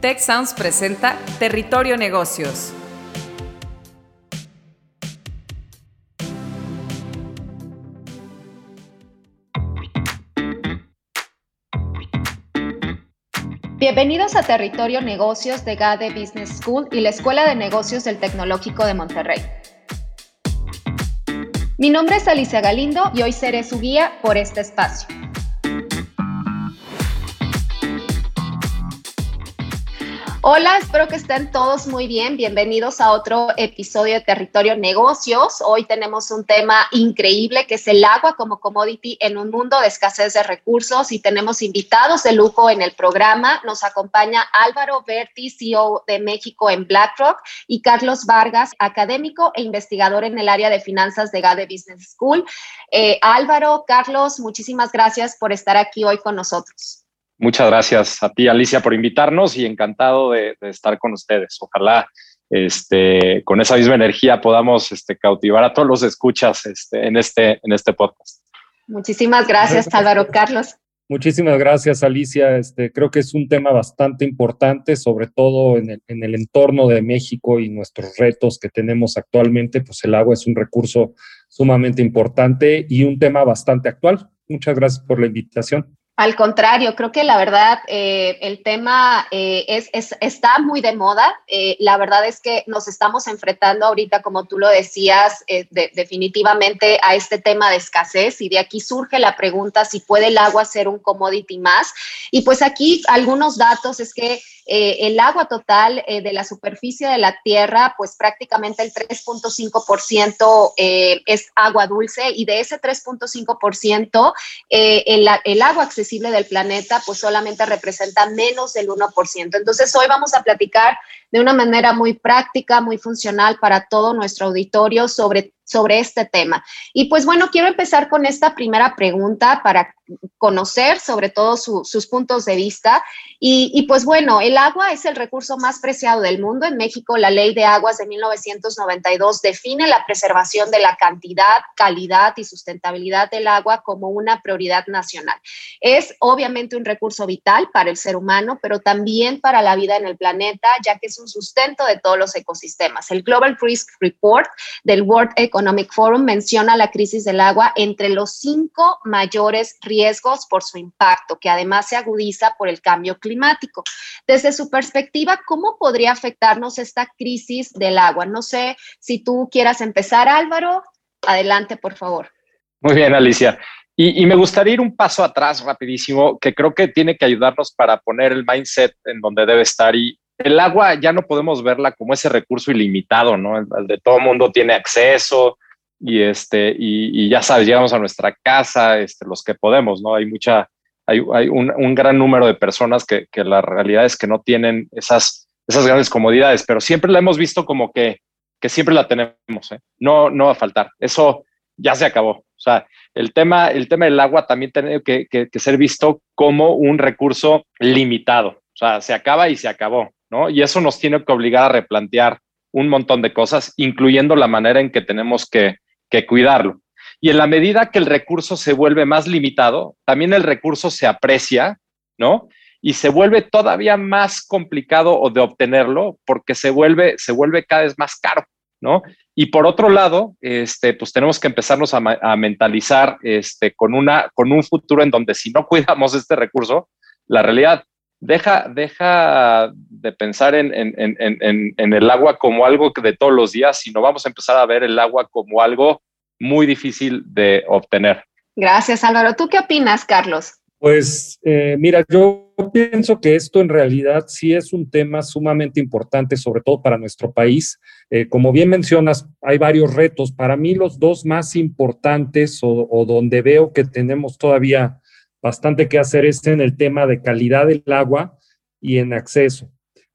Tech Sounds presenta Territorio Negocios. Bienvenidos a Territorio Negocios de GADE Business School y la Escuela de Negocios del Tecnológico de Monterrey. Mi nombre es Alicia Galindo y hoy seré su guía por este espacio. Hola, espero que estén todos muy bien. Bienvenidos a otro episodio de Territorio Negocios. Hoy tenemos un tema increíble que es el agua como commodity en un mundo de escasez de recursos y tenemos invitados de lujo en el programa. Nos acompaña Álvaro Berti, CEO de México en BlackRock y Carlos Vargas, académico e investigador en el área de finanzas de GADE Business School. Eh, Álvaro, Carlos, muchísimas gracias por estar aquí hoy con nosotros. Muchas gracias a ti, Alicia, por invitarnos y encantado de, estar con ustedes. Ojalá este, con esa misma energía podamos este, cautivar a todos los escuchas este, en, este, en este podcast. Muchísimas gracias, Álvaro Carlos. Muchísimas gracias, Alicia. Este, creo que es un tema bastante importante, sobre todo en el, en el entorno de México y nuestros retos que tenemos actualmente. Pues el agua es un recurso sumamente importante y un tema bastante actual. Muchas gracias por la invitación. Al contrario, creo que la verdad eh, el tema eh, es, está muy de moda. Eh, la verdad es que nos estamos enfrentando ahorita, como tú lo decías, definitivamente a este tema de escasez y de aquí surge la pregunta si puede el agua ser un commodity más. Y pues aquí algunos datos es que el agua total eh, de la superficie de la Tierra, pues prácticamente el 3.5% eh, es agua dulce y de ese 3.5%, el, el agua accesible del planeta, pues solamente representa menos del 1%. Entonces, hoy vamos a platicar de una manera muy práctica, muy funcional para todo nuestro auditorio sobre sobre este tema. Y pues bueno, quiero empezar con esta primera pregunta para conocer sobre todo sus puntos de vista. Y, pues bueno, el agua es el recurso más preciado del mundo. En México, la ley de aguas de 1992 define la preservación de la cantidad, calidad y sustentabilidad del agua como una prioridad nacional. Es obviamente un recurso vital para el ser humano, pero también para la vida en el planeta, ya que es un sustento de todos los ecosistemas. El Global Risk Report del World Economic Forum menciona la crisis del agua entre los cinco mayores riesgos por su impacto, que además se agudiza por el cambio climático. Desde su perspectiva, ¿cómo podría afectarnos esta crisis del agua? No sé si tú quieras empezar, Álvaro. Adelante, por favor. Muy bien, Alicia. Y, me gustaría ir un paso atrás rapidísimo, que creo que tiene que ayudarnos para poner el mindset en donde debe estar. Y el agua ya no podemos verla como ese recurso ilimitado, ¿no? De todo mundo tiene acceso y, este, y, ya sabes, llegamos a nuestra casa, este, los que podemos, ¿no? Hay mucha, hay, hay un, gran número de personas que, la realidad es que no tienen esas, esas grandes comodidades, pero siempre la hemos visto como que, que siempre la tenemos, ¿eh? No, no va a faltar. Eso ya se acabó. O sea, el tema, el tema del agua también tiene que, que ser visto como un recurso limitado. O sea, se acaba y se acabó. ¿No? Y eso nos tiene que obligar a replantear un montón de cosas, incluyendo la manera en que tenemos que, cuidarlo. Y en la medida que el recurso se vuelve más limitado, también el recurso se aprecia, ¿no? Y se vuelve todavía más complicado de obtenerlo porque se vuelve, se vuelve cada vez más caro, ¿no? Y por otro lado, este, pues tenemos que empezarnos a, a mentalizar este, con, una, con un futuro en donde si no cuidamos este recurso, la realidad deja, deja de pensar en, el agua como algo de todos los días, sino vamos a empezar a ver el agua como algo muy difícil de obtener. Gracias, Álvaro. ¿Tú qué opinas, Carlos? Pues eh, mira, yo pienso que esto en realidad sí es un tema sumamente importante, sobre todo para nuestro país. Eh, como bien mencionas, hay varios retos. Para mí los dos más importantes o donde veo que tenemos todavía bastante que hacer es en el tema de calidad del agua y en acceso.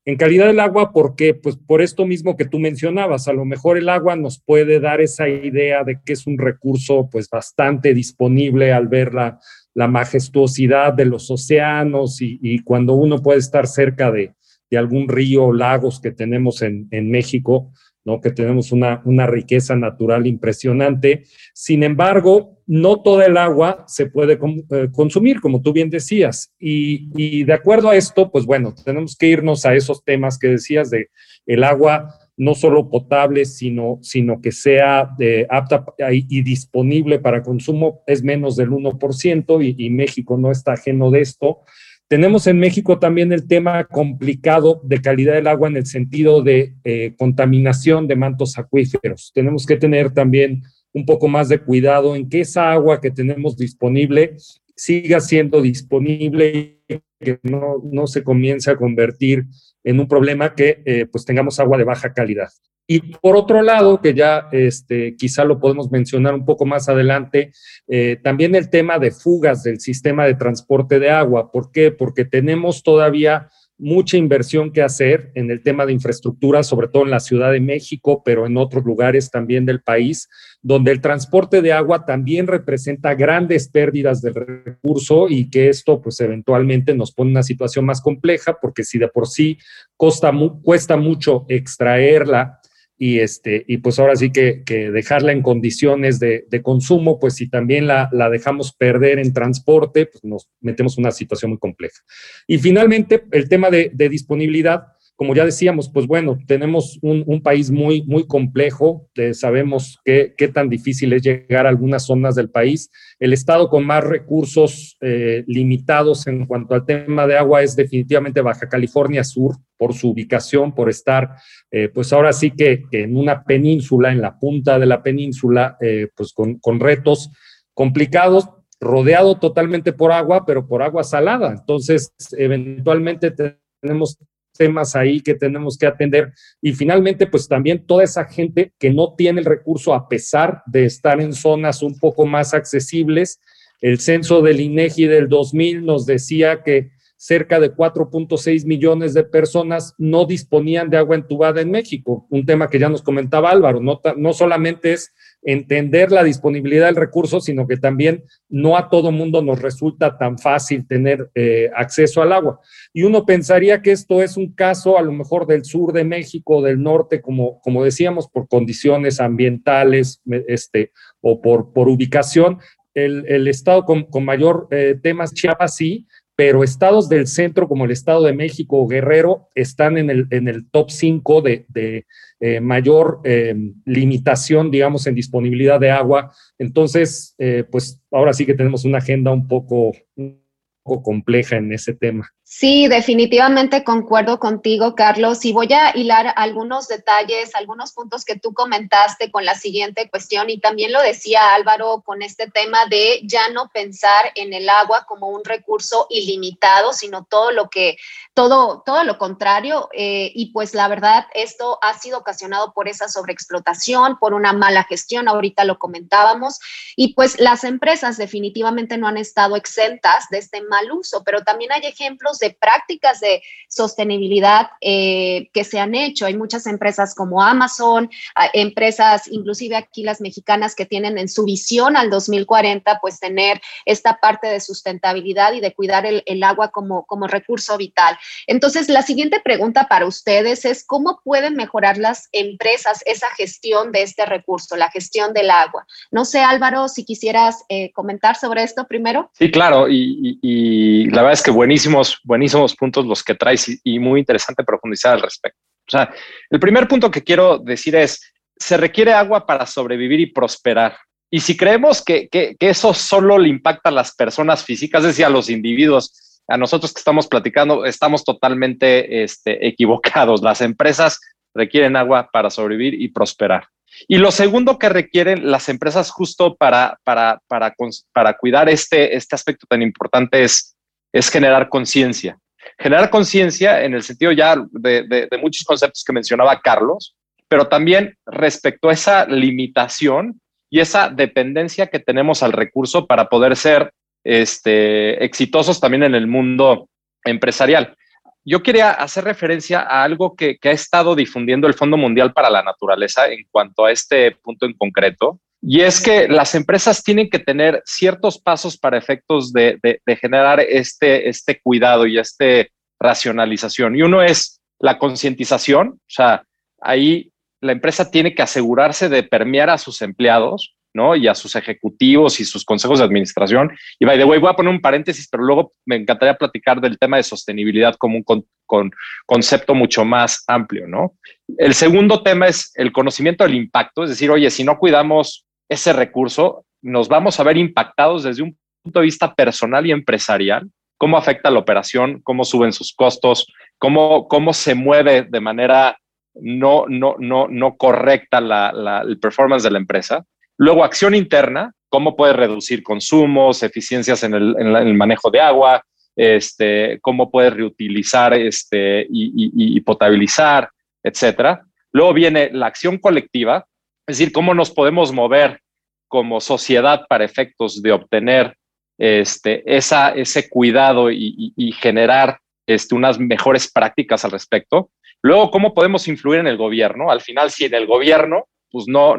En calidad del agua, porque pues por esto mismo que tú mencionabas, a lo mejor el agua nos puede dar esa idea de que es un recurso pues bastante disponible al ver la, majestuosidad de los océanos y, cuando uno puede estar cerca de, algún río o lagos que tenemos en, en México, ¿no? que tenemos una, una riqueza natural impresionante. Sin embargo, no toda el agua se puede eh, consumir, como tú bien decías. Y, de acuerdo a esto, pues bueno, tenemos que irnos a esos temas que decías de el agua no solo potable, sino, sino que sea eh, apta y, disponible para consumo, es menos del 1% y, México no está ajeno de esto. Tenemos en México también el tema complicado de calidad del agua en el sentido de eh, contaminación de mantos acuíferos. Tenemos que tener también un poco más de cuidado en que esa agua que tenemos disponible siga siendo disponible y que no, no se comience a convertir en un problema que eh, pues tengamos agua de baja calidad. Y por otro lado, que ya este, quizá lo podemos mencionar un poco más adelante, eh, también el tema de fugas del sistema de transporte de agua. ¿Por qué? Porque tenemos todavía mucha inversión que hacer en el tema de infraestructura, sobre todo en la Ciudad de México, pero en otros lugares también del país, donde el transporte de agua también representa grandes pérdidas del recurso y que esto pues eventualmente nos pone una situación más compleja, porque si de por sí cuesta mucho extraerla, y, este, y pues ahora sí que, dejarla en condiciones de, consumo, pues si también la, dejamos perder en transporte, pues nos metemos en una situación muy compleja. Y finalmente, el tema de, de disponibilidad, como ya decíamos, pues bueno, tenemos un, país muy, muy complejo, eh, sabemos qué, tan difícil es llegar a algunas zonas del país. El estado con más recursos eh, limitados en cuanto al tema de agua es definitivamente Baja California Sur, por su ubicación, por estar, eh, pues ahora sí que, en una península, en la punta de la península, pues con, con retos complicados, rodeado totalmente por agua, pero por agua salada. Entonces, eventualmente tenemos temas ahí que tenemos que atender. Y finalmente, pues también toda esa gente que no tiene el recurso a pesar de estar en zonas un poco más accesibles. El censo del INEGI del 2000 nos decía que cerca de 4.6 millones de personas no disponían de agua entubada en México, un tema que ya nos comentaba Álvaro, no, no solamente es entender la disponibilidad del recurso, sino que también no a todo mundo nos resulta tan fácil tener eh, acceso al agua. Y uno pensaría que esto es un caso a lo mejor del sur de México, del norte, como, como decíamos, por condiciones ambientales este, o por, por ubicación. El, estado con, mayor eh, temas, Chiapas sí, pero estados del centro como el Estado de México o Guerrero están en el, en el top 5 de, de eh, mayor eh, limitación, digamos, en disponibilidad de agua. Entonces, eh, pues ahora sí que tenemos una agenda un poco, un poco compleja en ese tema. Sí, definitivamente concuerdo contigo, Carlos, y voy a hilar algunos detalles, algunos puntos que tú comentaste con la siguiente cuestión, y también lo decía Álvaro con este tema de ya no pensar en el agua como un recurso ilimitado, sino todo lo que, todo, todo lo contrario, eh, y pues la verdad, esto ha sido ocasionado por esa sobreexplotación, por una mala gestión, ahorita lo comentábamos, y pues las empresas definitivamente no han estado exentas de este mal uso, pero también hay ejemplos prácticas de sostenibilidad eh, que se han hecho. Hay muchas empresas como Amazon, empresas, inclusive aquí las mexicanas, que tienen en su visión al 2040, pues tener esta parte de sustentabilidad y de cuidar el, agua como, como recurso vital. Entonces, la siguiente pregunta para ustedes es, ¿cómo pueden mejorar las empresas esa gestión de este recurso, la gestión del agua? No sé, Álvaro, si quisieras eh, comentar sobre esto primero. Sí, claro, y, la verdad es que buenísimos buenísimos puntos los que traes y, muy interesante profundizar al respecto. O sea, el primer punto que quiero decir es, se requiere agua para sobrevivir y prosperar. Y si creemos que, que, eso solo le impacta a las personas físicas, es decir, a los individuos, a nosotros que estamos platicando, estamos totalmente este, equivocados. Las empresas requieren agua para sobrevivir y prosperar. Y lo segundo que requieren las empresas justo para, para, para, para cuidar este, este aspecto tan importante es es generar conciencia. Generar conciencia en el sentido ya de, muchos conceptos que mencionaba Carlos, pero también respecto a esa limitación y esa dependencia que tenemos al recurso para poder ser este, exitosos también en el mundo empresarial. Yo quería hacer referencia a algo que, que, ha estado difundiendo el Fondo Mundial para la Naturaleza en cuanto a este punto en concreto, y es que las empresas tienen que tener ciertos pasos para efectos de, generar este, este cuidado y esta racionalización. Y uno es la concientización, o sea, ahí la empresa tiene que asegurarse de permear a sus empleados ¿no? Y a sus ejecutivos y sus consejos de administración. Y by the way, voy a poner un paréntesis, pero luego me encantaría platicar del tema de sostenibilidad como un con, concepto mucho más amplio, ¿no? El segundo tema es el conocimiento del impacto, es decir, oye, si no cuidamos ese recurso, nos vamos a ver impactados desde un punto de vista personal y empresarial, cómo afecta la operación, cómo suben sus costos, cómo, cómo se mueve de manera no, no, no, no correcta la, el performance de la empresa. Luego, acción interna, cómo puede reducir consumos, eficiencias en el, manejo de agua, este, cómo puede reutilizar este, y, potabilizar, etcétera. Luego viene la acción colectiva, es decir, cómo nos podemos mover como sociedad para efectos de obtener este, ese cuidado y, generar este, unas mejores prácticas al respecto. Luego, cómo podemos influir en el gobierno. Al final, si en el gobierno pues no,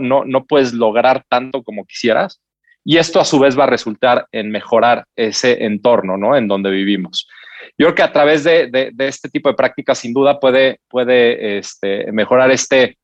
puedes lograr tanto como quisieras. Y esto a su vez va a resultar en mejorar ese entorno, ¿no? En donde vivimos. Yo creo que a través de, este tipo de prácticas, sin duda, puede, este, mejorar este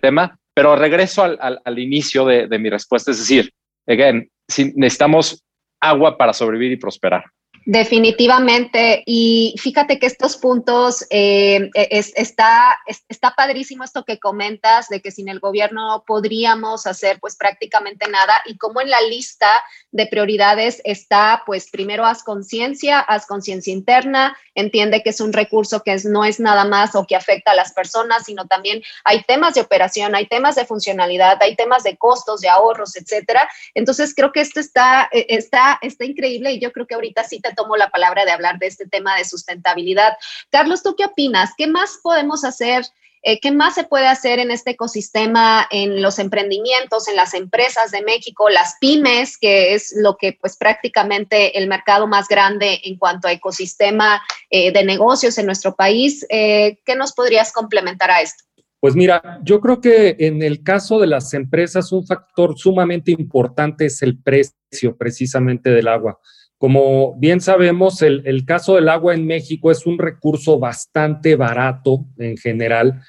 tema. Pero regreso al, al, al inicio de, de, mi respuesta, es decir, again, si necesitamos agua para sobrevivir y prosperar. Definitivamente. Y fíjate que estos puntos, eh, e, está, está padrísimo esto que comentas de que sin el gobierno podríamos hacer pues prácticamente nada y como en la lista de prioridades está pues primero haz conciencia, haz conciencia interna, entiende que es un recurso que no es nada más o que afecta a las personas, sino también hay temas de operación, hay temas de funcionalidad, hay temas de costos, de ahorros, etcétera. Entonces creo que esto está, e, está, está increíble y yo creo que ahorita sí tomo la palabra de hablar de este tema de sustentabilidad. Carlos, ¿tú qué opinas? ¿Qué más podemos hacer? Eh, ¿Qué más se puede hacer en este ecosistema, en los emprendimientos, en las empresas de México, las pymes, que es lo que pues prácticamente el mercado más grande en cuanto a ecosistema eh, de negocios en nuestro país? Eh, ¿Qué nos podrías complementar a esto? Pues mira, yo creo que en el caso de las empresas un factor sumamente importante es el precio precisamente del agua. Como bien sabemos, el, caso del agua en México es un recurso bastante barato en general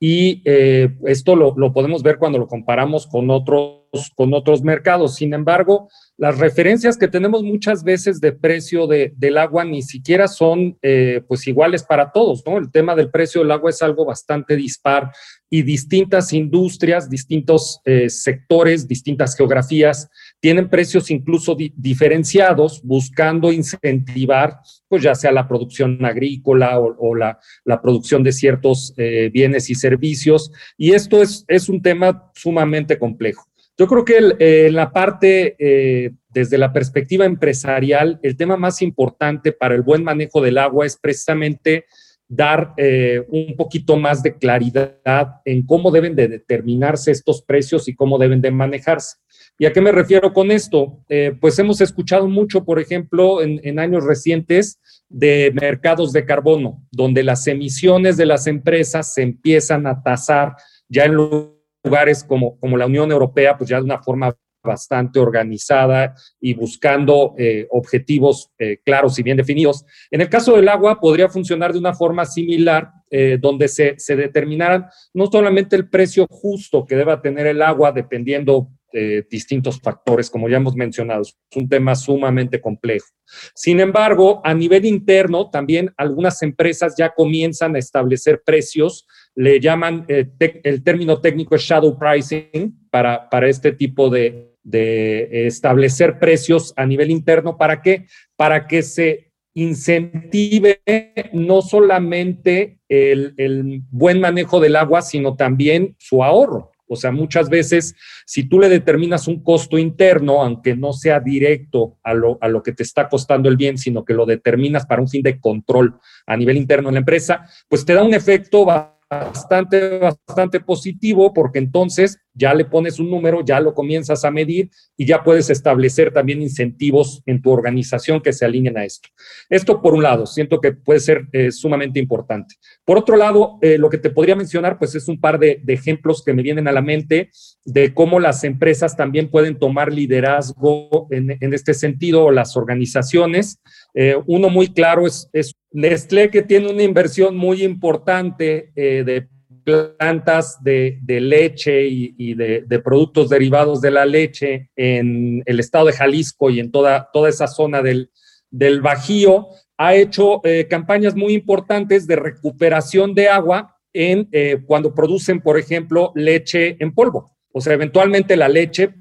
y eh, esto lo, podemos ver cuando lo comparamos con otros, con otros mercados. Sin embargo, las referencias que tenemos muchas veces de precio de, del agua ni siquiera son eh, pues iguales para todos, ¿no? El tema del precio del agua es algo bastante dispar y distintas industrias, distintos eh, sectores, distintas geografías tienen precios incluso diferenciados buscando incentivar pues ya sea la producción agrícola o, la, la, producción de ciertos eh, bienes y servicios. Y esto es, es un tema sumamente complejo. Yo creo que eh, en la parte, eh, desde la perspectiva empresarial, el tema más importante para el buen manejo del agua es precisamente dar eh, un poquito más de claridad en cómo deben de determinarse estos precios y cómo deben de manejarse. ¿Y a qué me refiero con esto? pues hemos escuchado mucho, por ejemplo, en, en años recientes, de mercados de carbono, donde las emisiones de las empresas se empiezan a tasar ya en lugares como, como la Unión Europea, pues ya de una forma bastante organizada y buscando eh, objetivos eh, claros y bien definidos. En el caso del agua, podría funcionar de una forma similar, eh, donde se, se determinaran no solamente el precio justo que deba tener el agua, dependiendo de distintos factores, como ya hemos mencionado. Es un tema sumamente complejo. Sin embargo, a nivel interno, también algunas empresas ya comienzan a establecer precios le llaman, eh, el término técnico es shadow pricing para, para este tipo de, de establecer precios a nivel interno. ¿Para qué? Para que se incentive no solamente el, el, buen manejo del agua, sino también su ahorro. O sea, muchas veces, si tú le determinas un costo interno, aunque no sea directo a lo, a lo que te está costando el bien, sino que lo determinas para un fin de control a nivel interno en la empresa, pues te da un efecto bastante, bastante positivo porque entonces ya le pones un número, ya lo comienzas a medir y ya puedes establecer también incentivos en tu organización que se alineen a esto. Esto por un lado, siento que puede ser eh, sumamente importante. Por otro lado, eh, lo que te podría mencionar, pues es un par de, ejemplos que me vienen a la mente de cómo las empresas también pueden tomar liderazgo en, este sentido, o las organizaciones. Eh, uno muy claro es, es Nestlé que tiene una inversión muy importante de plantas de, leche y, de, productos derivados de la leche en el estado de Jalisco y en toda, toda esa zona del, del Bajío, ha hecho eh, campañas muy importantes de recuperación de agua en, eh, cuando producen, por ejemplo, leche en polvo. O sea, eventualmente la leche,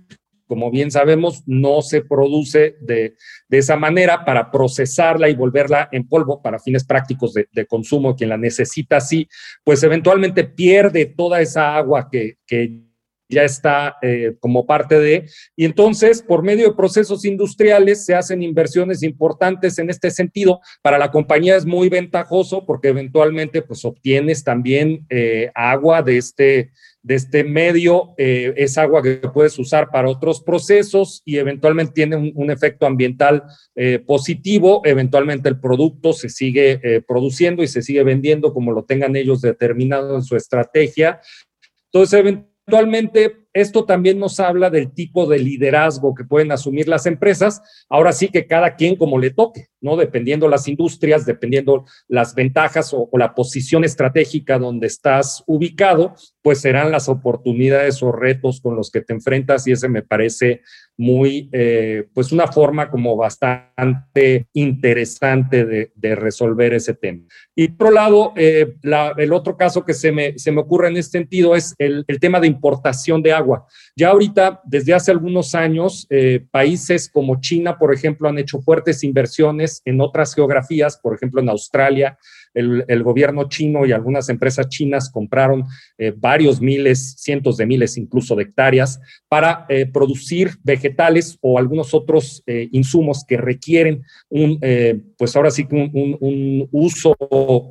como bien sabemos, no se produce de, esa manera para procesarla y volverla en polvo para fines prácticos de, consumo. Quien la necesita así, pues eventualmente pierde toda esa agua que, que ya está eh, como parte de, y entonces por medio de procesos industriales se hacen inversiones importantes en este sentido. Para la compañía es muy ventajoso porque eventualmente pues obtienes también eh, agua de este, de este medio, eh, es agua que puedes usar para otros procesos y eventualmente tiene un, efecto ambiental positivo, eventualmente el producto se sigue produciendo y se sigue vendiendo como lo tengan ellos determinado en su estrategia. Entonces, Actualmente, esto también nos habla del tipo de liderazgo que pueden asumir las empresas. Ahora sí que cada quien como le toque, ¿no? Dependiendo las industrias, dependiendo las ventajas o, la posición estratégica donde estás ubicado, pues serán las oportunidades o retos con los que te enfrentas y ese me parece muy, eh, pues una forma como bastante interesante de, resolver ese tema. Y por otro lado, eh, el otro caso que se me, se me ocurre en este sentido es el, tema de importación de agua. Ya ahorita, desde hace algunos años, eh, países como China, por ejemplo, han hecho fuertes inversiones en otras geografías, por ejemplo, en Australia, el, gobierno chino y algunas empresas chinas compraron eh, varios miles, cientos de miles incluso de hectáreas para eh, producir vegetales o algunos otros eh, insumos que requieren un, pues ahora sí un, un uso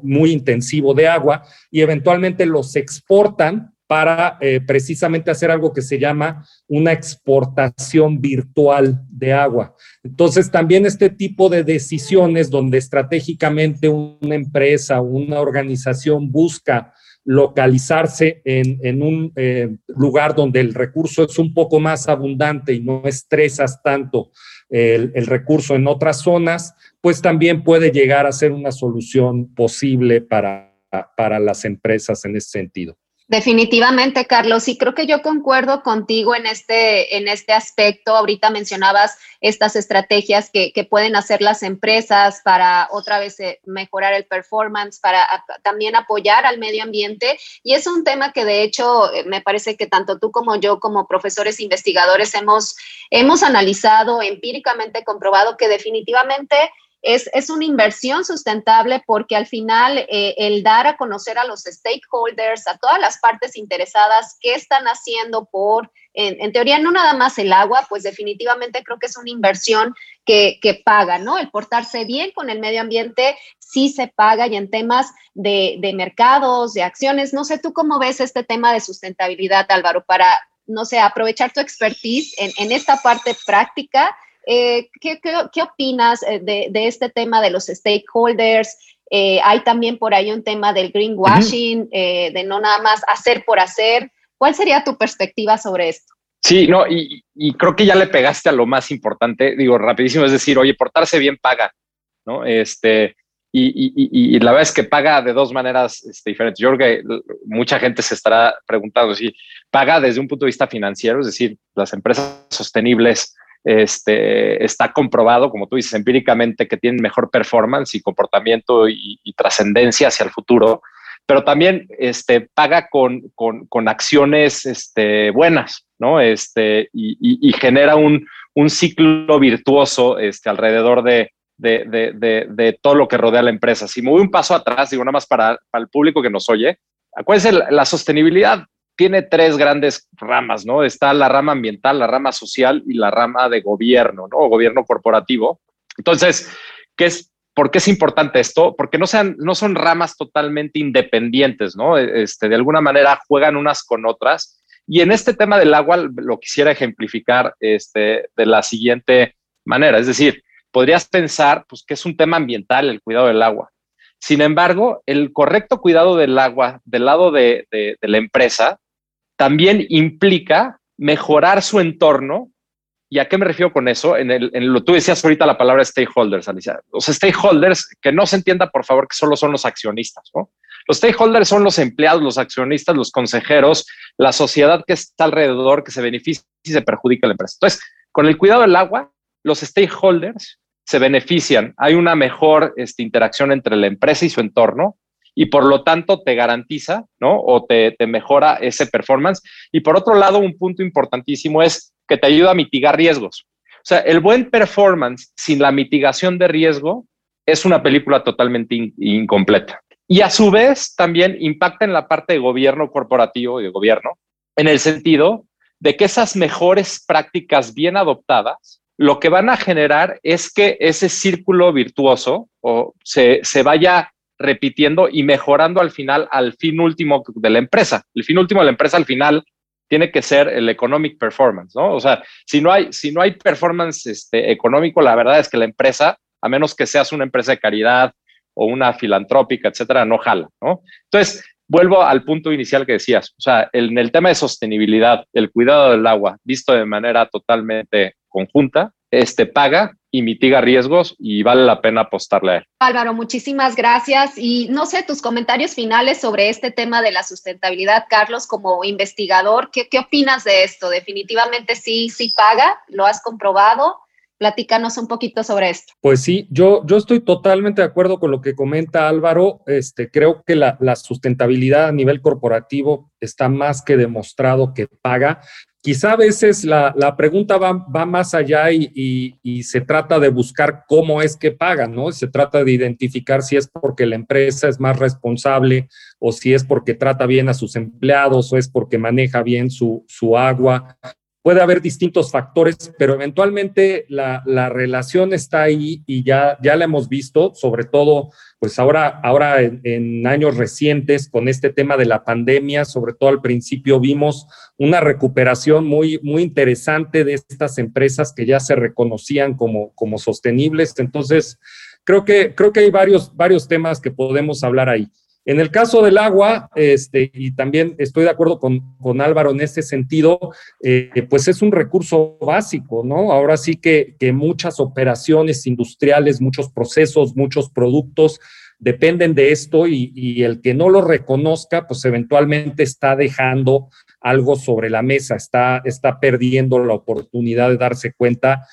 muy intensivo de agua y eventualmente los exportan para eh, precisamente hacer algo que se llama una exportación virtual de agua. Entonces, también este tipo de decisiones donde estratégicamente una empresa una organización busca localizarse en, un eh, lugar donde el recurso es un poco más abundante y no estresas tanto el, el, recurso en otras zonas, pues también puede llegar a ser una solución posible para, para las empresas en ese sentido. Definitivamente, Carlos, y creo que yo concuerdo contigo en este, en este aspecto. Ahorita mencionabas estas estrategias que, pueden hacer las empresas para otra vez eh, mejorar el performance, para también apoyar al medio ambiente. Y es un tema que de hecho eh, me parece que tanto tú como yo, como profesores investigadores, hemos, hemos analizado empíricamente comprobado que definitivamente es, una inversión sustentable porque al final eh, el dar a conocer a los stakeholders, a todas las partes interesadas, qué están haciendo por, en, teoría, no nada más el agua, pues definitivamente creo que es una inversión que, paga, ¿no? El portarse bien con el medio ambiente sí se paga y en temas de, mercados, de acciones, no sé tú cómo ves este tema de sustentabilidad, Álvaro, para, no sé, aprovechar tu expertise en, en esta parte práctica eh, ¿qué, opinas eh, de, este tema de los stakeholders? Eh, hay también por ahí un tema del greenwashing, de no nada más hacer por hacer. ¿Cuál sería tu perspectiva sobre esto? Sí, no, y, creo que ya le pegaste a lo más importante, digo, rapidísimo, es decir, oye, portarse bien paga, ¿no? Este, y, la verdad es que paga de dos maneras este, diferentes. Yo creo que mucha gente se estará preguntando si paga desde un punto de vista financiero, es decir, las empresas sostenibles este, está comprobado, como tú dices, empíricamente que tienen mejor performance y comportamiento y, trascendencia hacia el futuro, pero también este, paga con, acciones este, buenas, ¿no? Este, y, genera un, ciclo virtuoso este, alrededor de, de, de, de, todo lo que rodea la empresa. Si me voy un paso atrás, digo nada más para, para el público que nos oye, acuérdense, la, la sostenibilidad tiene tres grandes ramas, ¿no? Está la rama ambiental, la rama social y la rama de gobierno, ¿no? O gobierno corporativo. Entonces, ¿qué es, ¿por qué es importante esto? Porque no, sean, no son ramas totalmente independientes, ¿no? Este, de alguna manera juegan unas con otras. Y en este tema del agua lo quisiera ejemplificar este, de la siguiente manera. Es decir, podrías pensar pues, que es un tema ambiental el cuidado del agua. Sin embargo, el correcto cuidado del agua del lado de, de la empresa también implica mejorar su entorno. ¿Y a qué me refiero con eso? En, el, en lo tú decías ahorita la palabra stakeholders, Alicia. Los stakeholders, que no se entienda, por favor, que solo son los accionistas, ¿no? Los stakeholders son los empleados, los accionistas, los consejeros, la sociedad que está alrededor, que se beneficia y se perjudica a la empresa. Entonces, con el cuidado del agua, los stakeholders se benefician. Hay una mejor este, interacción entre la empresa y su entorno y por lo tanto te garantiza, ¿no? O te, te, mejora ese performance. Y por otro lado, un punto importantísimo es que te ayuda a mitigar riesgos. O sea, el buen performance sin la mitigación de riesgo es una película totalmente incompleta. Y a su vez también impacta en la parte de gobierno corporativo y de gobierno, en el sentido de que esas mejores prácticas bien adoptadas lo que van a generar es que ese círculo virtuoso o se, se vaya repitiendo y mejorando al final, al fin último de la empresa. El fin último de la empresa al final tiene que ser el economic performance, ¿no? O sea, si no hay, si no hay performance este, económico, la verdad es que la empresa, a menos que seas una empresa de caridad o una filantrópica, etcétera, no jala, ¿no? Entonces, vuelvo al punto inicial que decías, o sea, en el tema de sostenibilidad, el cuidado del agua, visto de manera totalmente conjunta, este paga y mitiga riesgos y vale la pena apostarle a él. Álvaro, muchísimas gracias. Y no sé, tus comentarios finales sobre este tema de la sustentabilidad, Carlos, como investigador, ¿qué, qué opinas de esto? Definitivamente sí, sí paga, lo has comprobado. Platícanos un poquito sobre esto. Pues sí, yo, yo estoy totalmente de acuerdo con lo que comenta Álvaro. Este, creo que la, la sustentabilidad a nivel corporativo está más que demostrado que paga. Quizá a veces la, la pregunta va, va, más allá y, y, se trata de buscar cómo es que pagan, ¿no? Se trata de identificar si es porque la empresa es más responsable o si es porque trata bien a sus empleados o es porque maneja bien su, su agua puede haber distintos factores, pero eventualmente la, la, relación está ahí y ya, ya la hemos visto, sobre todo, pues ahora, ahora en, años recientes con este tema de la pandemia, sobre todo al principio vimos una recuperación muy, muy interesante de estas empresas que ya se reconocían como, como sostenibles. Entonces, creo que, creo que hay varios, varios temas que podemos hablar ahí. En el caso del agua, este, y también estoy de acuerdo con, con Álvaro en ese sentido, eh, pues es un recurso básico, ¿no? Ahora sí que, que muchas operaciones industriales, muchos procesos, muchos productos dependen de esto y, y, el que no lo reconozca, pues eventualmente está dejando algo sobre la mesa, está, está perdiendo la oportunidad de darse cuenta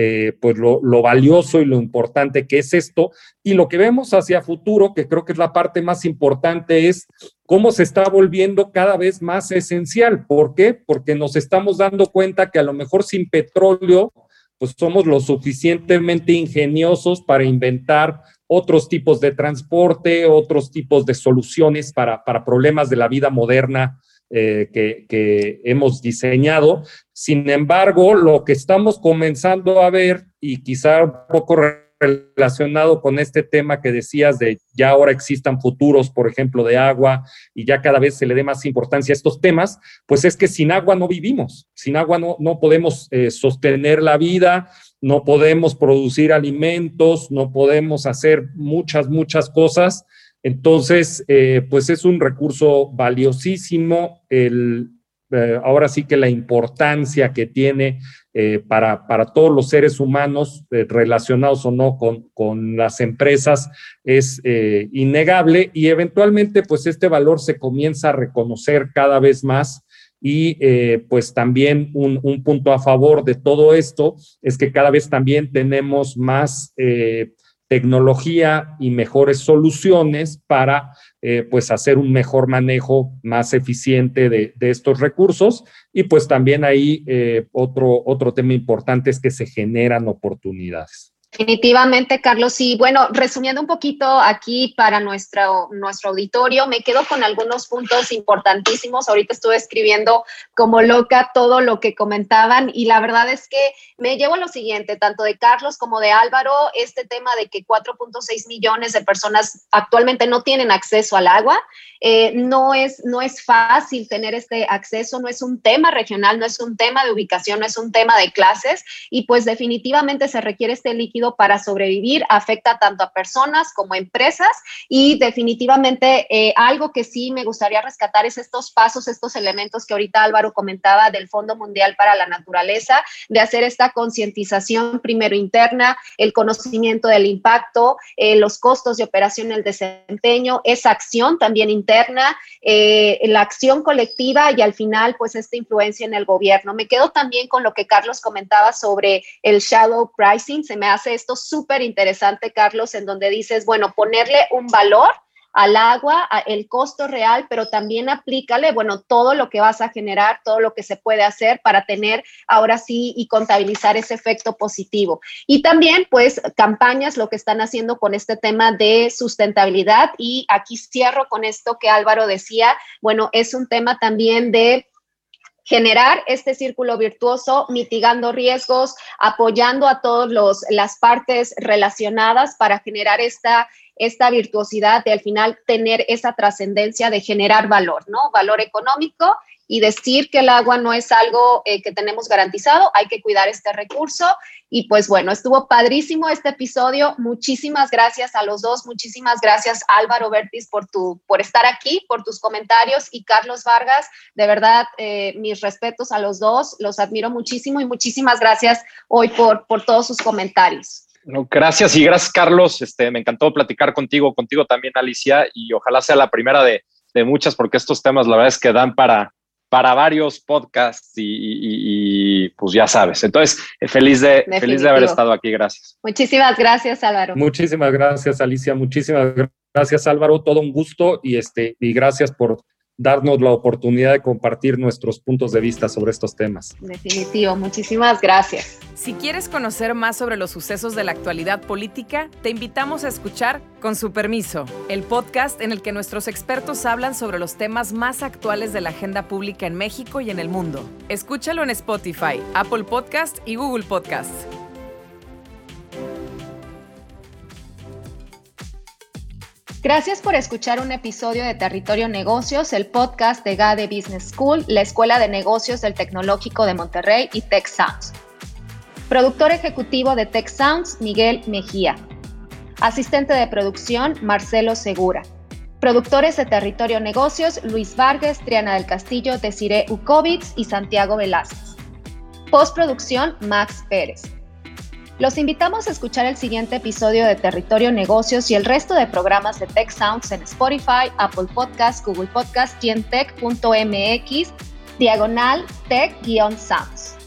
eh, pues lo, valioso y lo importante que es esto. Y lo que vemos hacia futuro, que creo que es la parte más importante, es cómo se está volviendo cada vez más esencial. ¿Por qué? Porque nos estamos dando cuenta que a lo mejor sin petróleo, pues somos lo suficientemente ingeniosos para inventar otros tipos de transporte, otros tipos de soluciones para, para problemas de la vida moderna eh, que, hemos diseñado. Sin embargo, lo que estamos comenzando a ver, y quizá un poco relacionado con este tema que decías de ya ahora existan futuros, por ejemplo, de agua, y ya cada vez se le dé más importancia a estos temas, pues es que sin agua no vivimos, sin agua no, no podemos eh, sostener la vida, no podemos producir alimentos, no podemos hacer muchas, muchas cosas entonces, eh, pues es un recurso valiosísimo. Eh, ahora sí que la importancia que tiene eh, para, para, todos los seres humanos, relacionados o no con, con las empresas, es innegable y eventualmente pues este valor se comienza a reconocer cada vez más. Y pues también un, punto a favor de todo esto es que cada vez también tenemos más tecnología y mejores soluciones para eh, pues hacer un mejor manejo más eficiente de, estos recursos y pues también ahí eh, otro, otro tema importante es que se generan oportunidades. Definitivamente, Carlos. Y bueno, resumiendo un poquito aquí para nuestro, nuestro auditorio, me quedo con algunos puntos importantísimos. Ahorita estuve escribiendo como loca todo lo que comentaban y la verdad es que me llevo lo siguiente, tanto de Carlos como de Álvaro, este tema de que 4.6 millones de personas actualmente no tienen acceso al agua. Eh, no, es, no es fácil tener este acceso, no es un tema regional, no es un tema de ubicación, no es un tema de clases y pues definitivamente se requiere este líquido para sobrevivir afecta tanto a personas como a empresas y definitivamente eh, algo que sí me gustaría rescatar es estos pasos, estos elementos que ahorita Álvaro comentaba del Fondo Mundial para la Naturaleza, de hacer esta concientización primero interna, el conocimiento del impacto, eh, los costos de operación, el desempeño, esa acción también interna, eh, la acción colectiva y al final pues esta influencia en el gobierno. Me quedo también con lo que Carlos comentaba sobre el shadow pricing, se me hace esto súper interesante, Carlos, en donde dices, bueno, ponerle un valor al agua, el costo real, pero también aplícale, bueno, todo lo que vas a generar, todo lo que se puede hacer para tener ahora sí y contabilizar ese efecto positivo. Y también, pues, campañas, lo que están haciendo con este tema de sustentabilidad. Y aquí cierro con esto que Álvaro decía, bueno, es un tema también de generar este círculo virtuoso, mitigando riesgos, apoyando a todas las partes relacionadas para generar esta esta virtuosidad de al final tener esa trascendencia de generar valor, ¿no? Valor económico y decir que el agua no es algo eh, que tenemos garantizado, hay que cuidar este recurso. Y pues bueno, estuvo padrísimo este episodio. Muchísimas gracias a los dos, muchísimas gracias Álvaro Bertis por, tu, por estar aquí, por tus comentarios y Carlos Vargas, de verdad, eh, mis respetos a los dos, los admiro muchísimo y muchísimas gracias hoy por, por todos sus comentarios gracias y gracias, Carlos. Este, me encantó platicar contigo, contigo también, Alicia, y ojalá sea la primera de, muchas, porque estos temas la verdad es que dan para, para varios podcasts y, pues ya sabes. Entonces, feliz de, feliz de haber estado aquí. Gracias. Muchísimas gracias, Álvaro. Muchísimas gracias, Alicia. Muchísimas gracias, Álvaro. Todo un gusto y, este, y gracias por darnos la oportunidad de compartir nuestros puntos de vista sobre estos temas. Definitivo, muchísimas gracias. Si quieres conocer más sobre los sucesos de la actualidad política, te invitamos a escuchar Con su permiso, el podcast en el que nuestros expertos hablan sobre los temas más actuales de la agenda pública en México y en el mundo. Escúchalo en Spotify, Apple Podcast y Google Podcast. Gracias por escuchar un episodio de Territorio Negocios, el podcast de GADE Business School, la Escuela de Negocios del Tecnológico de Monterrey y Tech Sounds. Productor ejecutivo de Tech Sounds, Miguel Mejía. Asistente de producción, Marcelo Segura. Productores de Territorio Negocios, Luis Vargas, Triana del Castillo, Desiree Ukovitz y Santiago Velázquez. Postproducción, Max Pérez. Los invitamos a escuchar el siguiente episodio de Territorio Negocios y el resto de programas de Tech Sounds en Spotify, Apple Podcasts, Google Podcasts y diagonal tech-sounds.